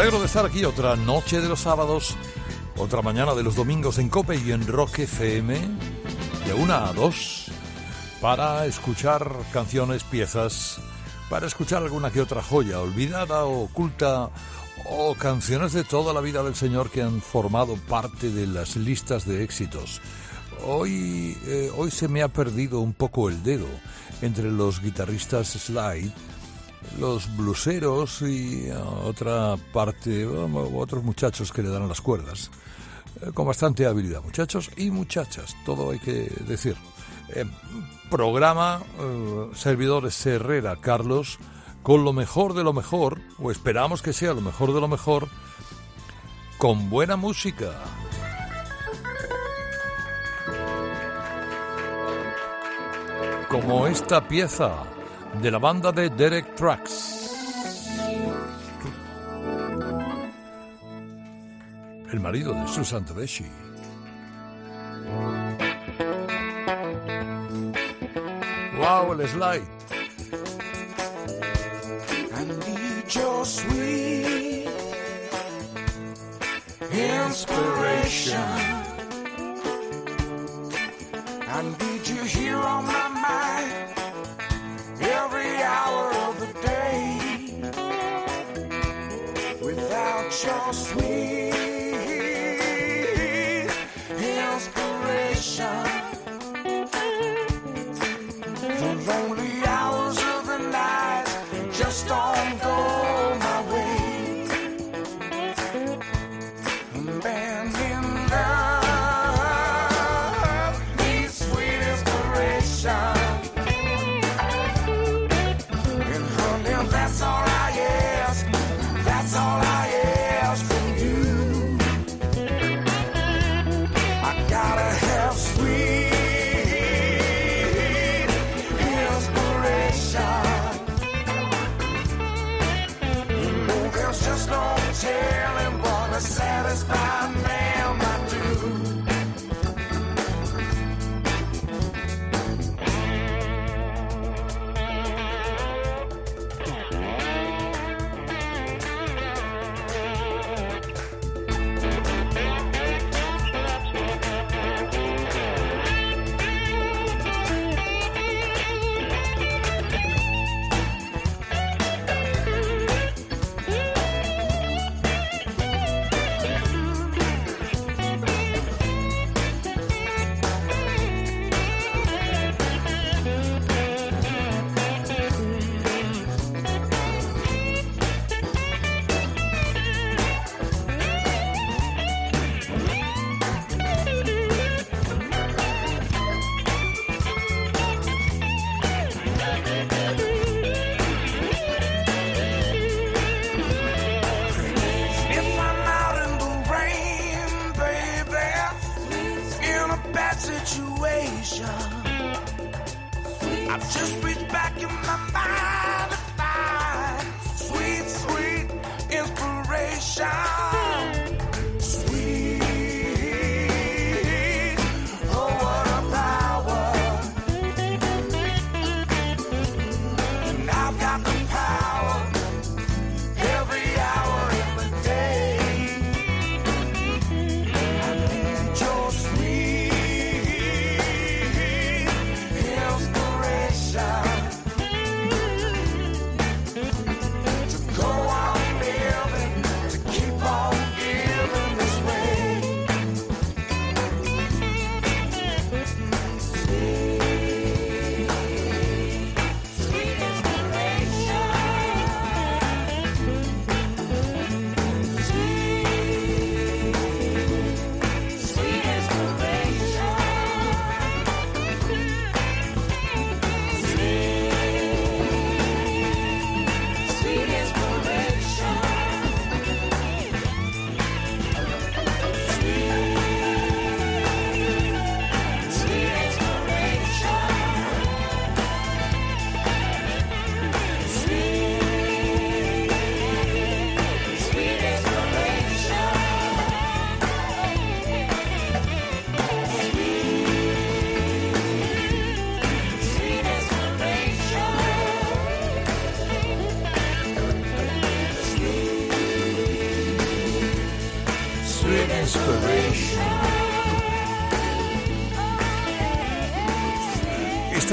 Alegro de estar aquí otra noche de los sábados, otra mañana de los domingos en Cope y en Rock FM, de una a dos, para escuchar canciones, piezas, para escuchar alguna que otra joya olvidada o oculta, o canciones de toda la vida del Señor que han formado parte de las listas de éxitos. Hoy, eh, hoy se me ha perdido un poco el dedo entre los guitarristas slide los bluseros y otra parte, otros muchachos que le dan las cuerdas. Eh, con bastante habilidad, muchachos y muchachas, todo hay que decir. Eh, programa eh, Servidores Herrera Carlos con lo mejor de lo mejor, o esperamos que sea lo mejor de lo mejor, con buena música. Como esta pieza de la banda de Derek Trucks. El marido de Susan Tedeschi. Wow, el slide. I need your sweet inspiration. I need you here on my mind. Hour of the day. Without your sweet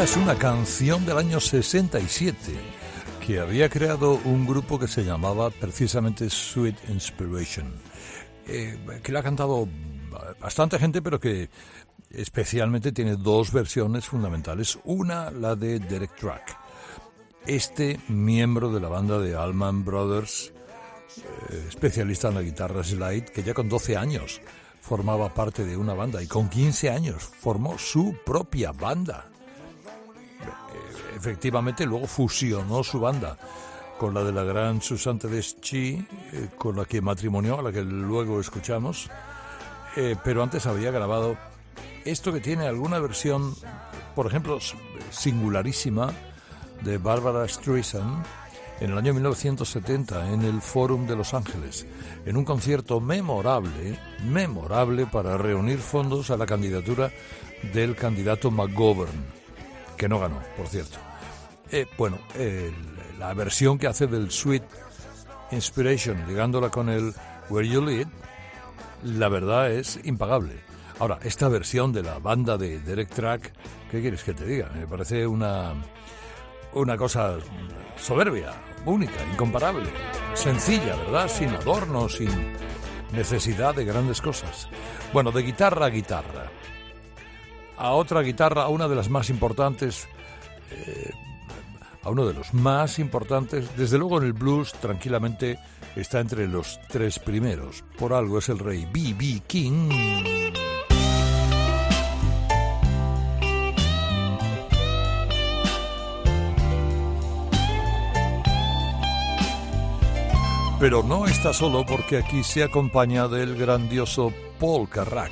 es una canción del año 67 que había creado un grupo que se llamaba precisamente Sweet Inspiration, eh, que le ha cantado bastante gente, pero que especialmente tiene dos versiones fundamentales. Una, la de Derek Track. Este miembro de la banda de Allman Brothers, eh, especialista en la guitarra slide, que ya con 12 años formaba parte de una banda y con 15 años formó su propia banda. Eh, efectivamente, luego fusionó su banda con la de la gran Susan Tedeschi, eh, con la que matrimonió, a la que luego escuchamos, pero antes había grabado esto que tiene alguna versión, por ejemplo, singularísima, de Barbara Streisand en el año 1970 en el Fórum de Los Ángeles, en un concierto memorable, memorable para reunir fondos a la candidatura del candidato McGovern, que no ganó, por cierto. Eh, bueno, la versión que hace del Sweet Inspiration, ligándola con el Where You Lead, la verdad es impagable. Ahora, esta versión de la banda de Derek Track, ¿qué quieres que te diga? Me parece una, una cosa soberbia, única, incomparable, sencilla, ¿verdad? Sin adornos, sin necesidad de grandes cosas. Bueno, de guitarra a guitarra. A otra guitarra, a una de las más importantes, eh, a uno de los más importantes, desde luego en el blues, tranquilamente está entre los tres primeros. Por algo es el rey B.B. King. Pero no está solo porque aquí se acompaña del grandioso Paul Carrack.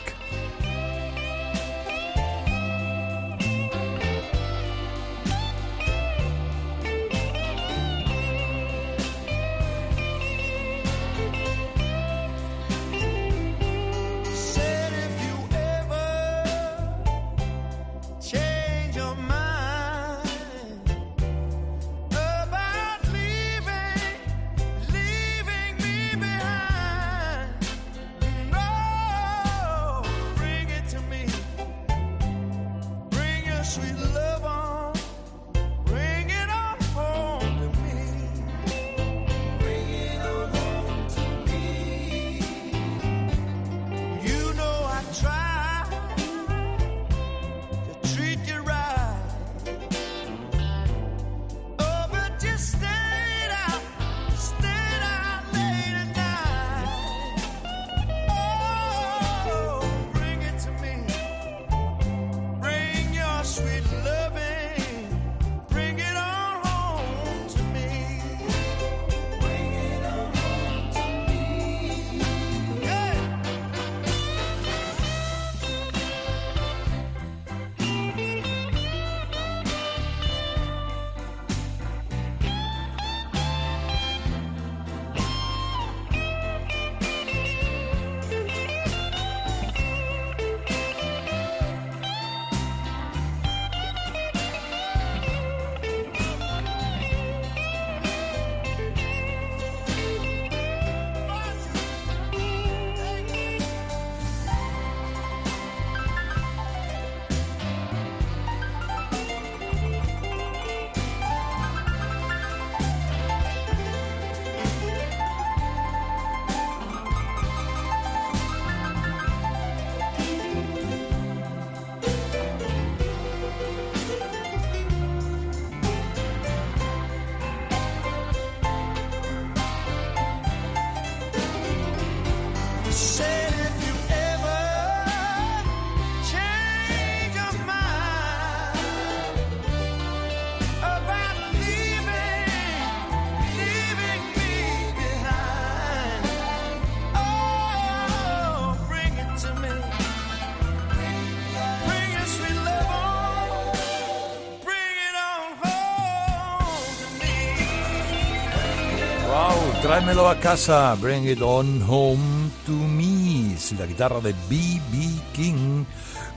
Tráemelo a casa, Bring It On Home to Me, la guitarra de B.B. King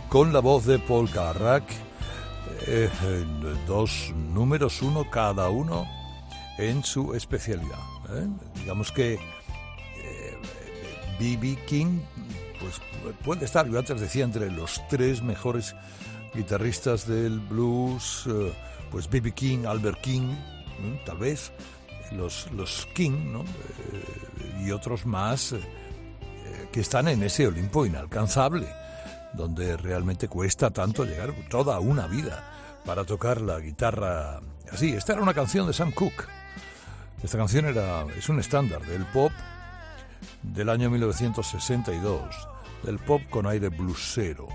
con la voz de Paul Carrack. Eh, dos números, uno cada uno en su especialidad. ¿eh? Digamos que eh, B.B. King, pues puede estar, yo antes decía, entre los tres mejores guitarristas del blues, eh, pues B.B. King, Albert King, tal vez, los, los King, ¿no? Eh, y otros más eh, que están en ese Olimpo inalcanzable, donde realmente cuesta tanto llegar toda una vida para tocar la guitarra así. Esta era una canción de Sam Cooke. Esta canción era, es un estándar del pop del año 1962, del pop con aire bluesero,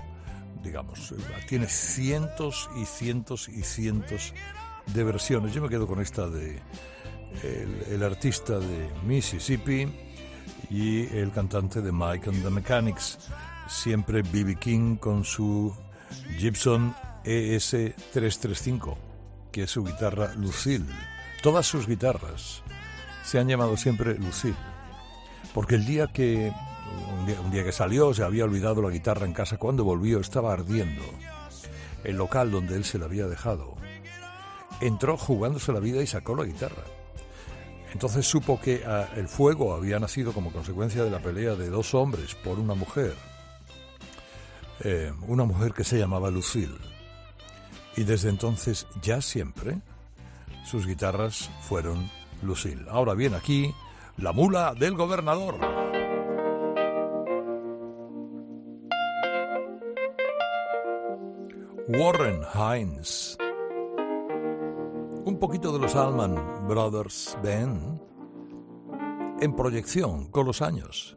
digamos. Tiene cientos y cientos y cientos de versiones. Yo me quedo con esta de el, artista de Mississippi y el cantante de Mike and the Mechanics. Siempre B.B. King con su Gibson ES335, que es su guitarra Lucille. Todas sus guitarras se han llamado siempre Lucille, porque el día que un día, que salió se había olvidado la guitarra en casa, cuando volvió estaba ardiendo el local donde él se la había dejado. Entró jugándose la vida y sacó la guitarra. Entonces supo que ah, el fuego había nacido como consecuencia de la pelea de dos hombres por una mujer, eh, una mujer que se llamaba Lucille. Y desde entonces, ya siempre, sus guitarras fueron Lucille. Ahora bien, aquí, la mula del gobernador. Warren Hines un poquito de los Allman Brothers Band en proyección con los años.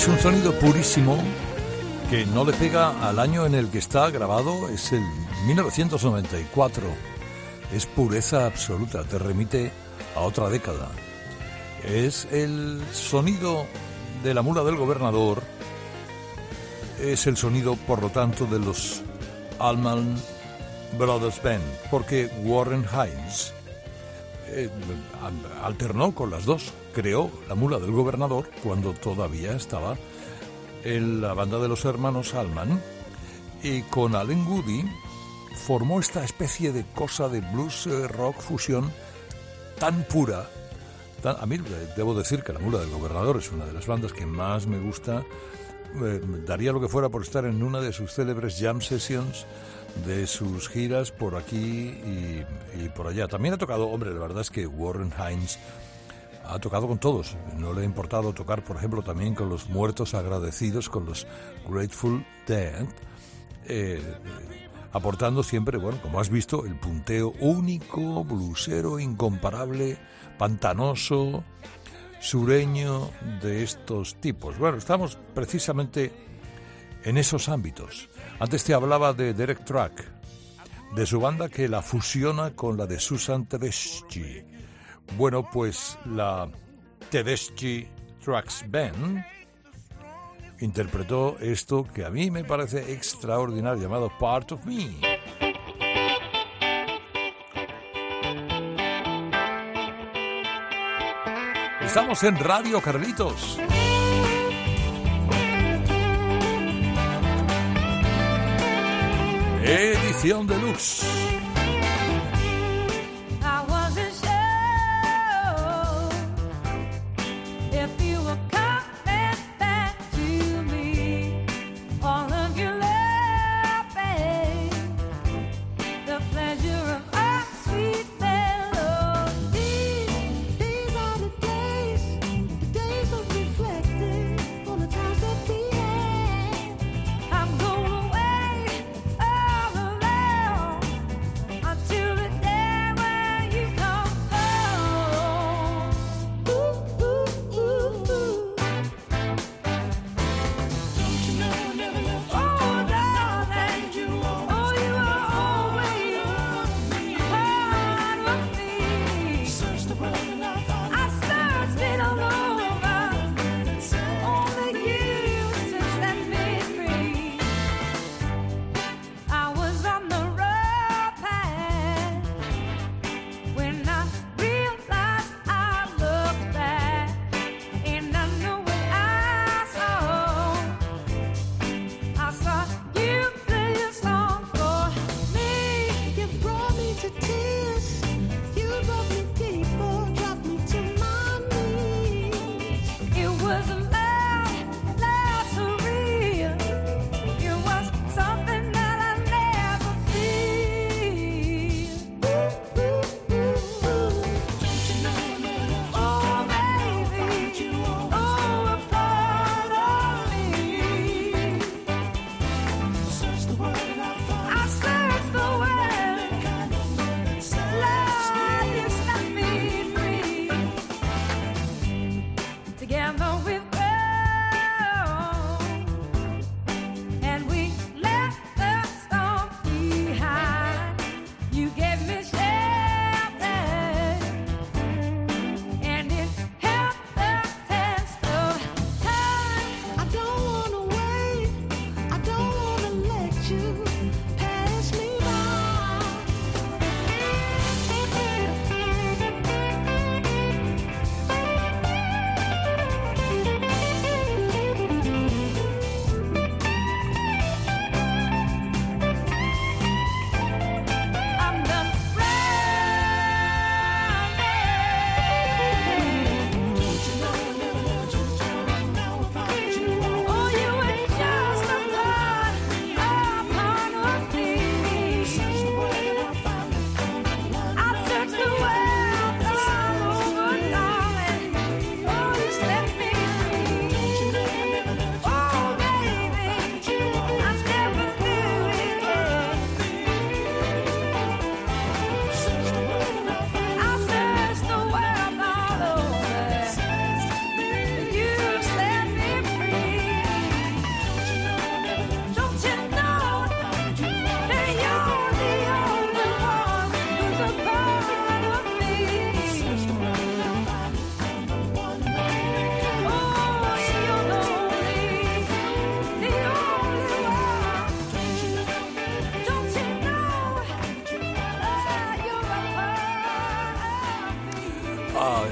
Es un sonido purísimo que no le pega al año en el que está grabado, es el 1994. Es pureza absoluta, te remite a otra década. Es el sonido de la mula del gobernador, es el sonido, por lo tanto, de los Allman Brothers Band, porque Warren Hines eh, alternó con las dos. Creó la mula del gobernador cuando todavía estaba en la banda de los hermanos Allman y con Allen Goody formó esta especie de cosa de blues eh, rock fusión tan pura. tan- a mí eh, debo decir que la mula del gobernador es una de las bandas que más me gusta. Daría lo que fuera por estar en una de sus célebres jam sessions de sus giras por aquí y, por allá. También ha tocado, hombre, la verdad es que Warren Hines ha tocado con todos. No le ha importado tocar, por ejemplo, también con los muertos agradecidos, con los Grateful Dead, eh, aportando siempre, bueno, como has visto, el punteo único, blusero, incomparable, pantanoso, sureño de estos tipos. Bueno, estamos precisamente en esos ámbitos. Antes te hablaba de Derek Track, de su banda que la fusiona con la de Susan Tedeschi. Bueno, pues la Tedeschi Tracks Band interpretó esto que a mí me parece extraordinario, llamado Part of Me. Estamos en Radio Carlitos. Edición deluxe.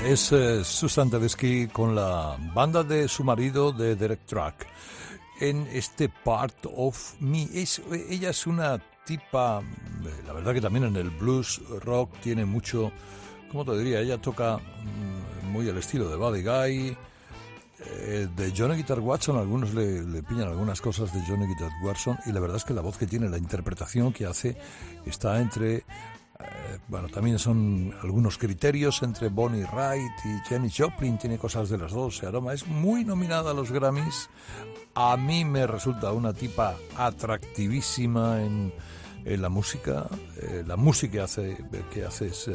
Es eh, Susan Tedeschi con la banda de su marido de Derek Track en este Part of Me. Ella es una tipa, eh, la verdad que también en el blues rock tiene mucho, ¿cómo te diría? Ella toca mm, muy el estilo de Buddy Guy, eh, de Johnny Guitar Watson, algunos le, le pillan algunas cosas de Johnny Guitar Watson y la verdad es que la voz que tiene, la interpretación que hace, está entre bueno, también son algunos criterios entre Bonnie Wright y Jenny Joplin, tiene cosas de las dos, se aroma. Es muy nominada a los Grammys. A mí me resulta una tipa atractivísima en, la música. Eh, la música hace, que hace es eh,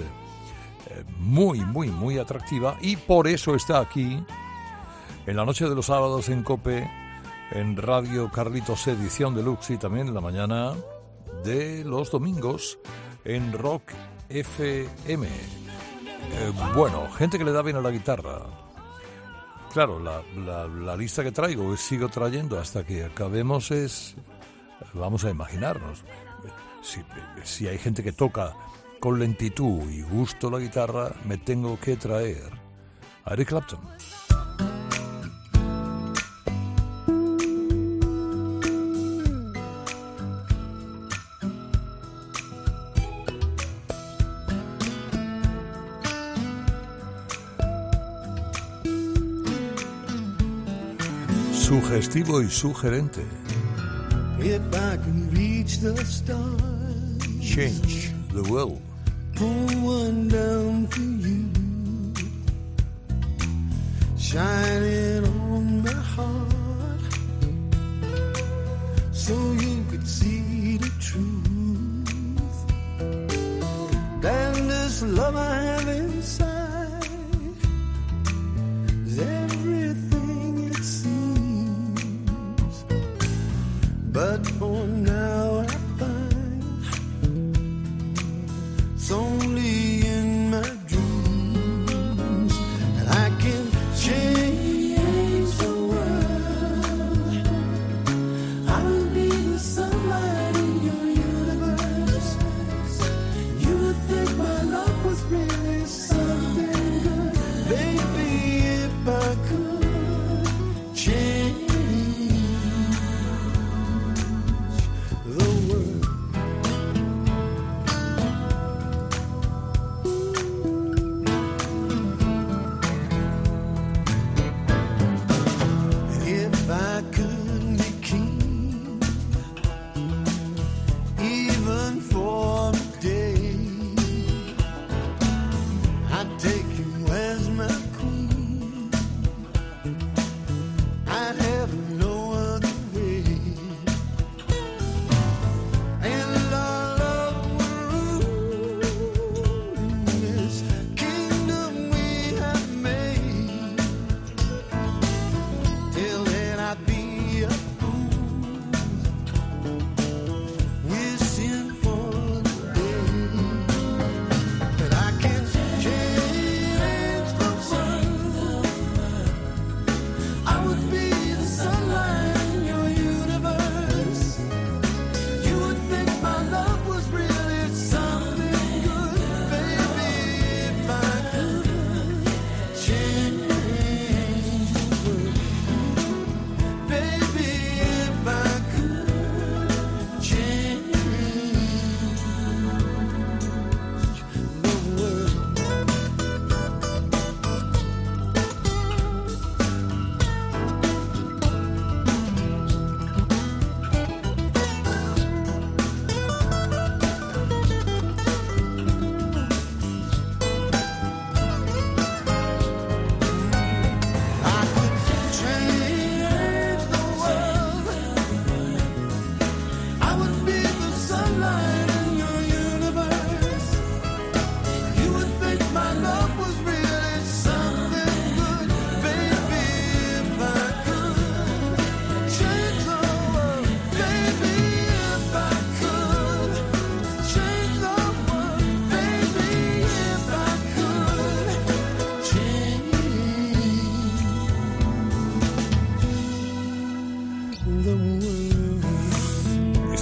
eh, muy, muy, muy atractiva y por eso está aquí en la noche de los sábados en Cope, en Radio Carlitos Edición Deluxe y también en la mañana de los domingos en Rock FM. Eh, bueno, gente que le da bien a la guitarra. Claro, la, la- lista que traigo, y sigo trayendo hasta que acabemos, es. Vamos a imaginarnos. Si, si hay gente que toca con lentitud y gusto la guitarra, me tengo que traer a Eric Clapton. Sugestivo y sugerente. If I can reach the stars, Change the world. pull one down for you, shining on my heart, so you could see the truth. And this love I have inside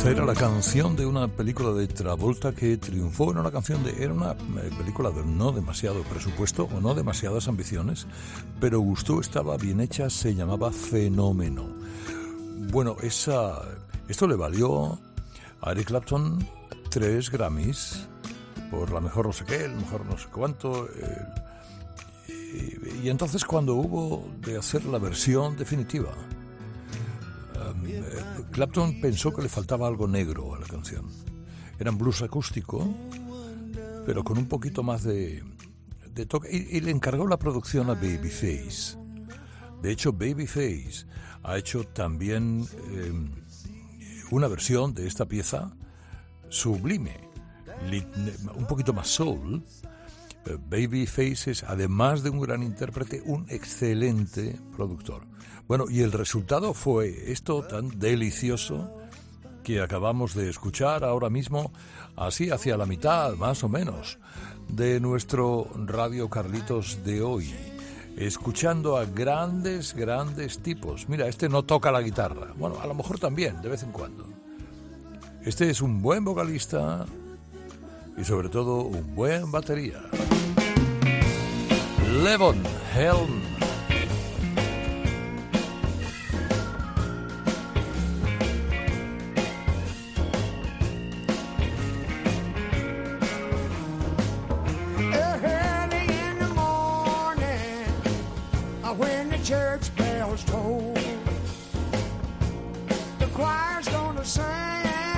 Esta era la canción de una película de Travolta que triunfó. Era una canción de. Era una eh, película de no demasiado presupuesto o no demasiadas ambiciones, pero gustó, estaba bien hecha, se llamaba Fenómeno. Bueno, esa, esto le valió a Eric Clapton tres Grammys por la mejor no sé qué, el mejor no sé cuánto. y, y entonces, cuando hubo de hacer la versión definitiva. Eh, Clapton pensó que le faltaba algo negro a la canción. Era un blues acústico, pero con un poquito más de, de toque. Y, le encargó la producción a Babyface. De hecho, Babyface ha hecho también eh, una versión de esta pieza sublime, li- un poquito más soul. Babyface es, además de un gran intérprete, un excelente productor. Bueno, y el resultado fue esto tan delicioso que acabamos de escuchar ahora mismo, así hacia la mitad, más o menos, de nuestro Radio Carlitos de hoy. Escuchando a grandes, grandes tipos. Mira, este no toca la guitarra. Bueno, a lo mejor también, de vez en cuando. Este es un buen vocalista y sobre todo un buen batería. Levon Helm. When the church bells toll, the choir's gonna sing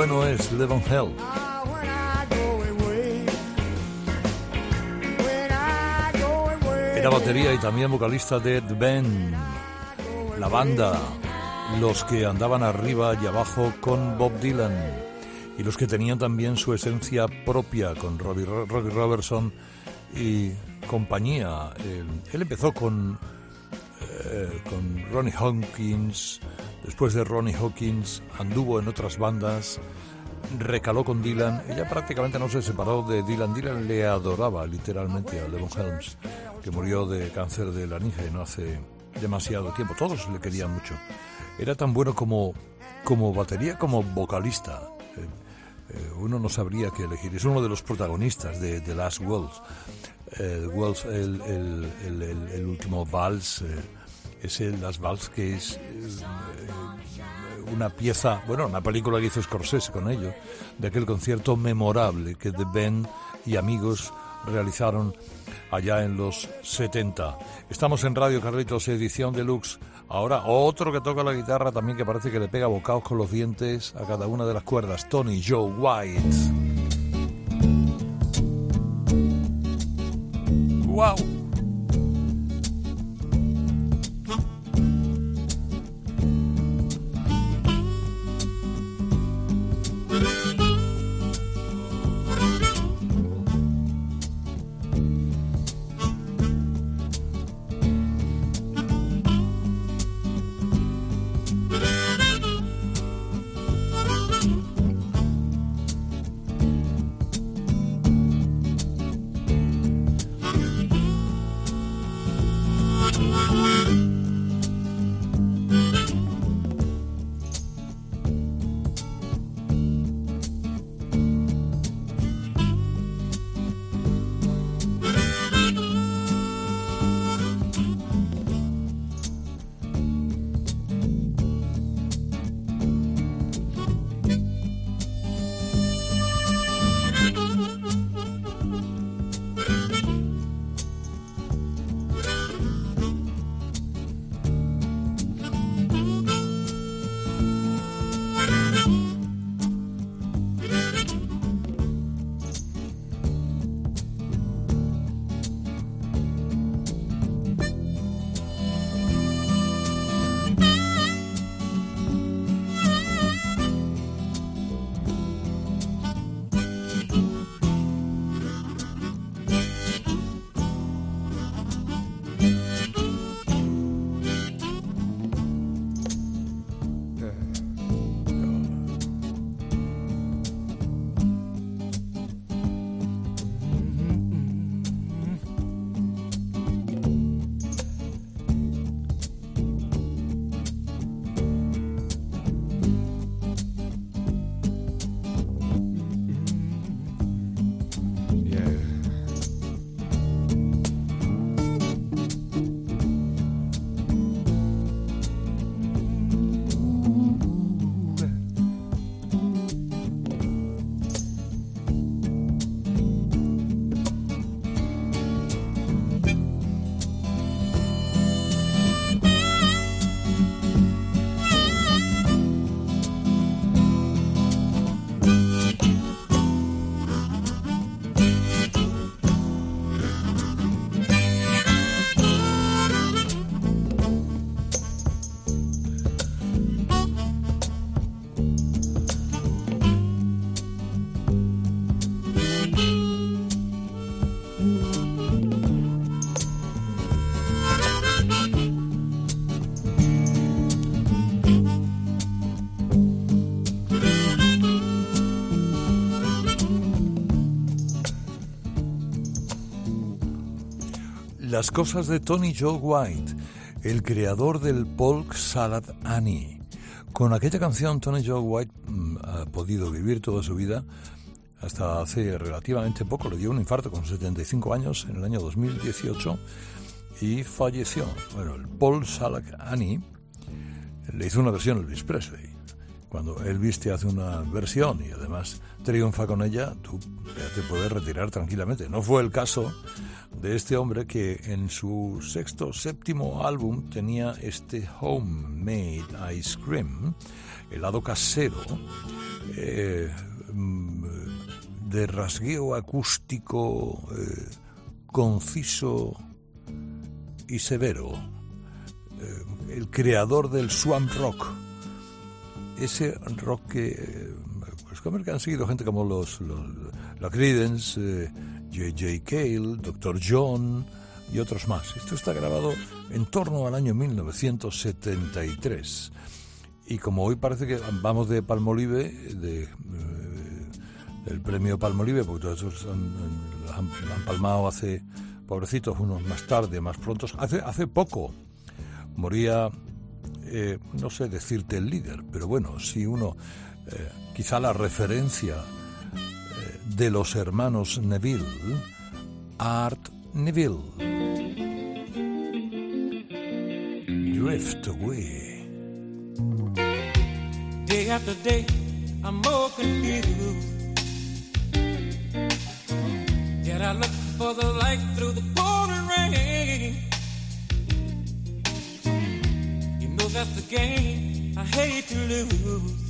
bueno es Levon Hell. Era batería y también vocalista de The Band, la banda, los que andaban arriba y abajo con Bob Dylan y los que tenían también su esencia propia con Robbie, Robbie Robertson y compañía. Eh, él empezó con, eh, con Ronnie Hawkins, después de Ronnie Hawkins anduvo en otras bandas, recaló con Dylan, ella prácticamente no se separó de Dylan, Dylan le adoraba literalmente a Levon Helms, que murió de cáncer de laringe no hace demasiado tiempo, todos le querían mucho. Era tan bueno como, como batería como vocalista. Eh, eh, uno no sabría qué elegir. Es uno de los protagonistas de The Last el, el, el, el, último vals, eh, es el Last Waltz, que es una pieza, bueno, una película que hizo Scorsese con ello, de aquel concierto memorable que The Ben y amigos realizaron allá en los 70. Estamos en Radio Carlitos, edición deluxe. Ahora otro que toca la guitarra también que parece que le pega bocados con los dientes a cada una de las cuerdas, Tony Joe White. Las cosas de Tony Joe White, el creador del Polk Salad Annie. Con aquella canción Tony Joe White mm, ha podido vivir toda su vida hasta hace relativamente poco. Le dio un infarto con 75 años en el año 2018 y falleció. Bueno, el Paul Salad Annie le hizo una versión Elvis Presley. Cuando Elvis te hace una versión y además triunfa con ella, tú ya te puedes retirar tranquilamente. No fue el caso de este hombre que en su sexto, séptimo álbum tenía este Homemade Ice Cream, helado casero, eh, de rasgueo acústico eh, conciso y severo. Eh, el creador del swamp rock. Ese rock que, pues, que han seguido gente como los, los la Creedence, J.J. Cale, Dr. John y otros más. Esto está grabado en torno al año 1973. Y como hoy parece que vamos de Palmolive, de, eh, del premio Palmolive, porque todos esos han, han- palmado hace, pobrecitos, unos más tarde, más pronto, hace, hace poco moría, eh, no sé decirte el líder, pero bueno, si uno, eh, quizá la referencia de los hermanos Neville, Art Neville. Drift away. Day after day, I'm more confused. Yet I look for the light through the pouring rain. You know that's the game I hate to lose.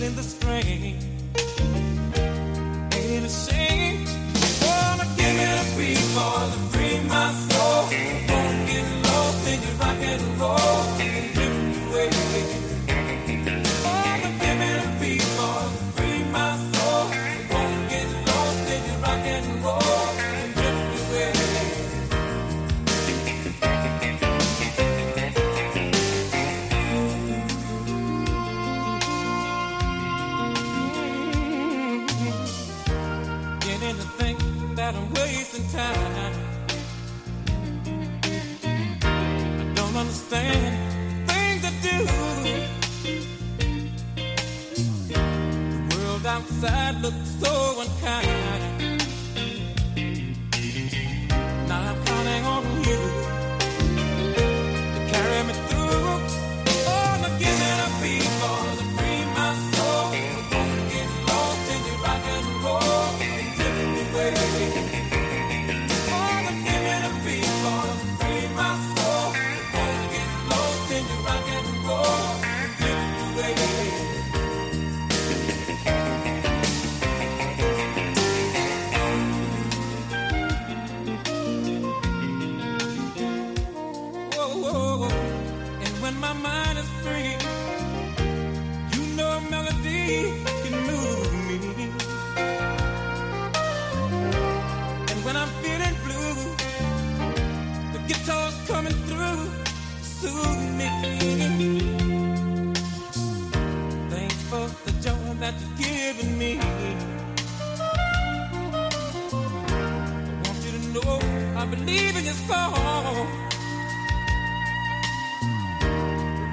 Feeling the strain. Ain't it a shame? Wanna give it a beat to free my soul. I believe in your song.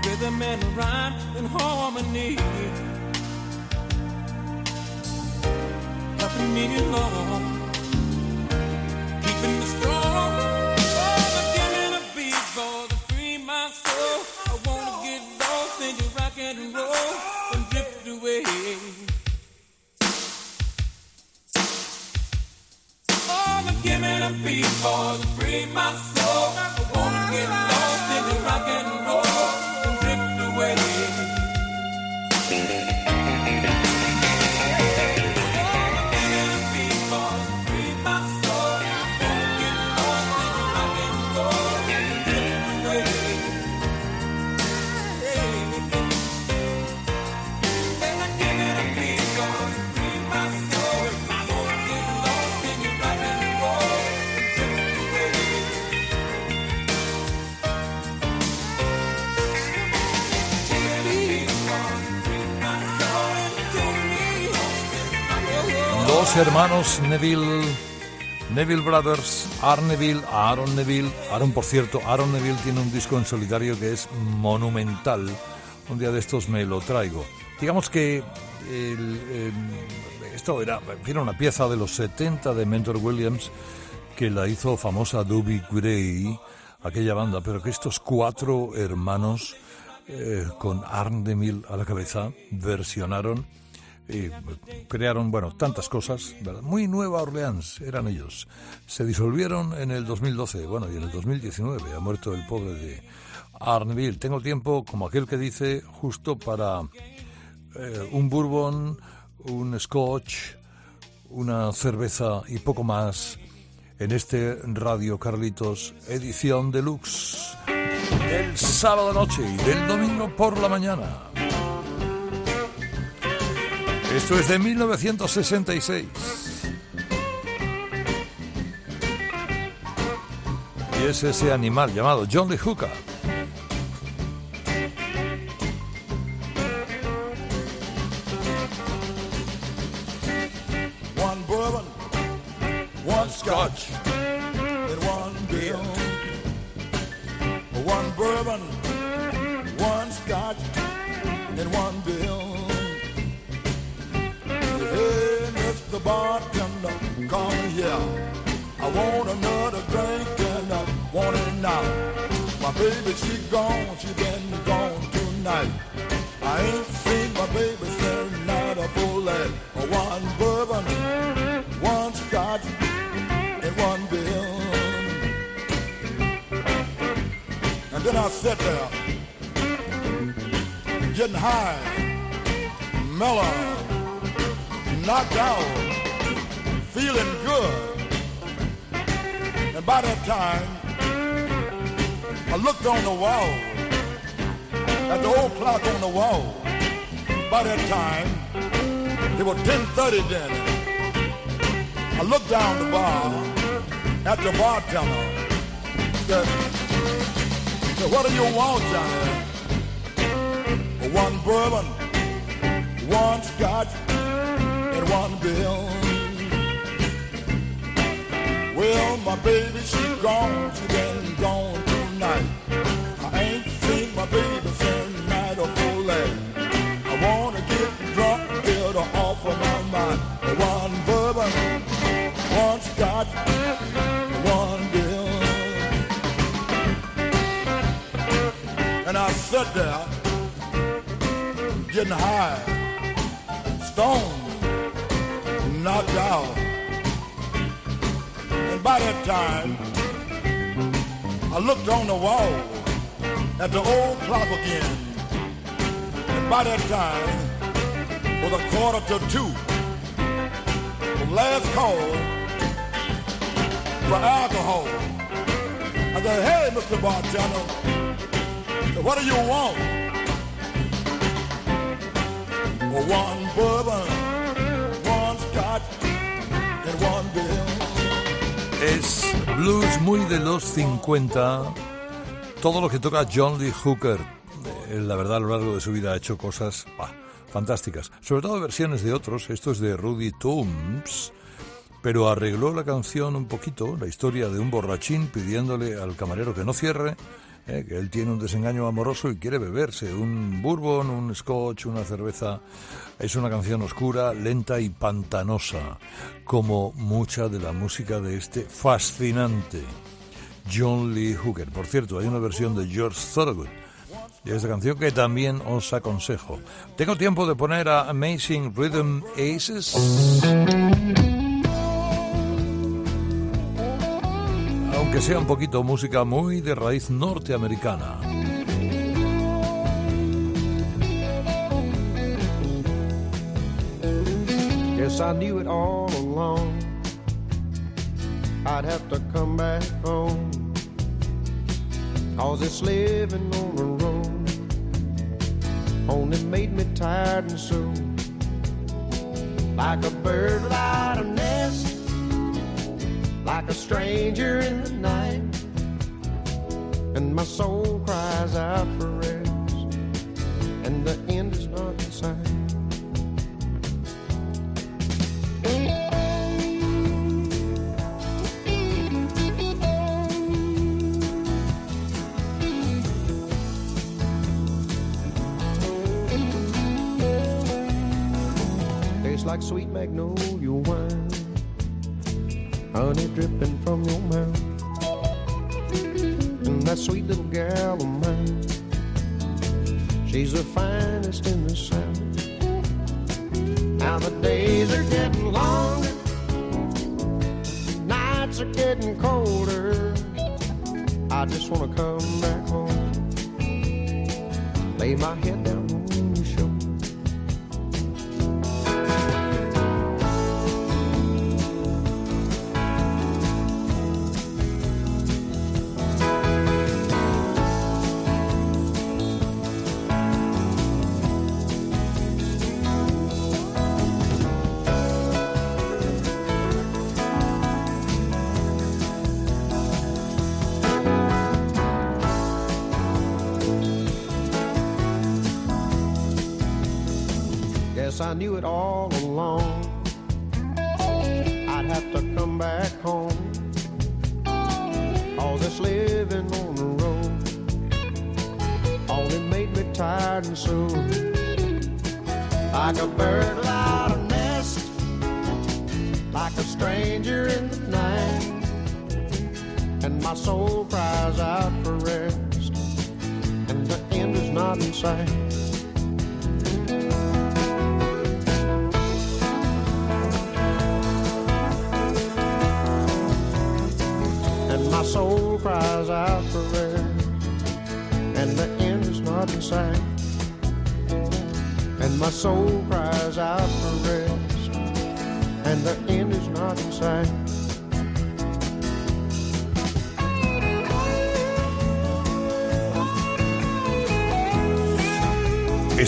Rhythm and rhyme in harmony. Helping me along. The beat for to free my soul. I wanna get Los hermanos Neville, Neville Brothers, Aaron Neville, Aaron Neville. Aaron, por cierto, Aaron Neville tiene un disco en solitario que es monumental. Un día de estos me lo traigo. Digamos que el, eh, esto era, era una pieza de los 70 de Mentor Williams que la hizo famosa Doobie Gray, aquella banda, pero que estos cuatro hermanos eh, con Aaron Neville a la cabeza versionaron y crearon, bueno, tantas cosas. Muy Nueva Orleans eran ellos. Se disolvieron en el 2012, bueno, y en el 2019 ha muerto el pobre de Arneville. Tengo tiempo, como aquel que dice, justo para eh, un bourbon, un scotch, una cerveza y poco más en este Radio Carlitos edición deluxe del sábado noche y del domingo por la mañana. Esto es de 1966. Y es ese animal llamado John Lee Hooker. One bourbon, one scotch, Another drink and I want it now. My baby, she gone, she been gone tonight. I ain't seen my baby since night of full life. One bourbon, one scotch, and one bill. And then I sat there, getting high, mellow, knocked out, feeling good. By that time, I looked on the wall, at the old clock on the wall. By that time, it was 10.30 then. I looked down the bar at the bartender. Said, said, what do you want, Johnny? One bourbon, one scotch, and one bill. Well, my baby, she gone, she been gone tonight. I ain't seen my baby since night of full. I wanna get drunk, get her off of my mind. One bourbon, one scotch, one bill. And I sat there, getting high, stoned, knocked out. And by that time, I looked on the wall at the old clock again. And by that time, was a quarter to two. The last call for alcohol. I said, hey, Mr. Bartender, what do you want? Well, one bourbon, one scotch, and one bill. Es blues muy de los 50. Todo lo que toca John Lee Hooker, eh, la verdad, a lo largo de su vida ha hecho cosas bah, fantásticas. Sobre todo versiones de otros. Esto es de Rudy Toombs. Pero arregló la canción un poquito, la historia de un borrachín pidiéndole al camarero que no cierre, eh, que él tiene un desengaño amoroso y quiere beberse un bourbon, un scotch, una cerveza. Es una canción oscura, lenta y pantanosa, como mucha de la música de este fascinante John Lee Hooker. Por cierto, hay una versión de George Thorogood de esta canción que también os aconsejo. Tengo tiempo de poner a Amazing Rhythm Aces. Aunque sea un poquito música muy de raíz norteamericana. Cause living on only made me tired and so. Like a bird like a stranger in the night. And my soul cries out for rest, and the end is not in sight. Like sweet magnolia honey dripping from your mouth, and that sweet little gal of mine, she's the finest in the south. Now the days are getting longer, nights are getting colder. I just wanna come back home lay my head down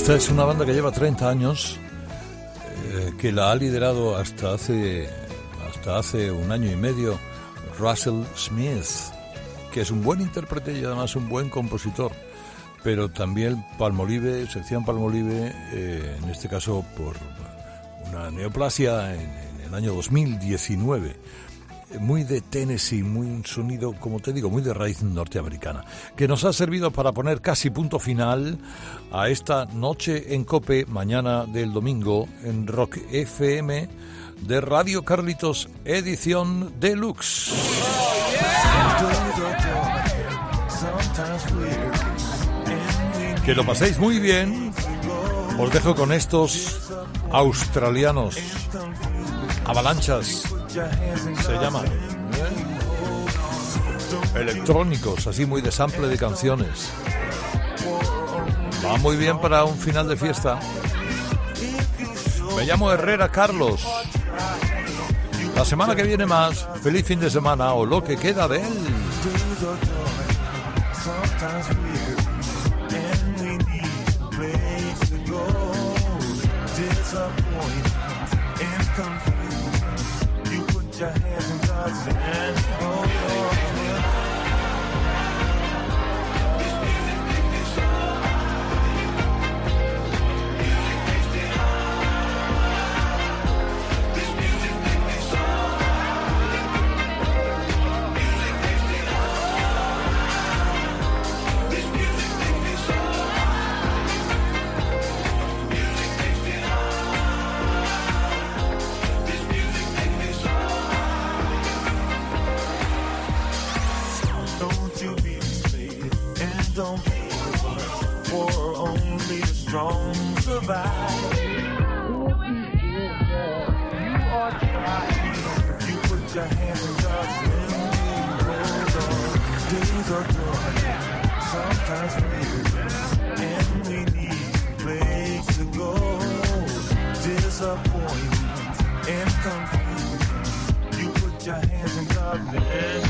Esta es una banda que lleva 30 años, eh, que la ha liderado hasta hace, hasta hace un año y medio Russell Smith, que es un buen intérprete y además un buen compositor, pero también Palmolive, sección Palmolive, eh, en este caso por una neoplasia en, en el año 2019 muy de Tennessee, muy un sonido, como te digo, muy de raíz norteamericana, que nos ha servido para poner casi punto final a esta noche en Cope, mañana del domingo en Rock FM de Radio Carlitos, edición deluxe. Que lo paséis muy bien. Os dejo con estos australianos. Avalanchas se llaman. ¿eh? Electrónicos, así muy de sample de canciones. Va muy bien para un final de fiesta. Me llamo Herrera Carlos. La semana que viene más, feliz fin de semana o lo que queda de él. your hands in God's hand. strong survive. You are trying. You put your hands in God's wind. Hold on. Days are dark, sometimes we lose and we need a place to go. Disappointment and confusion. You put your hands in God's building.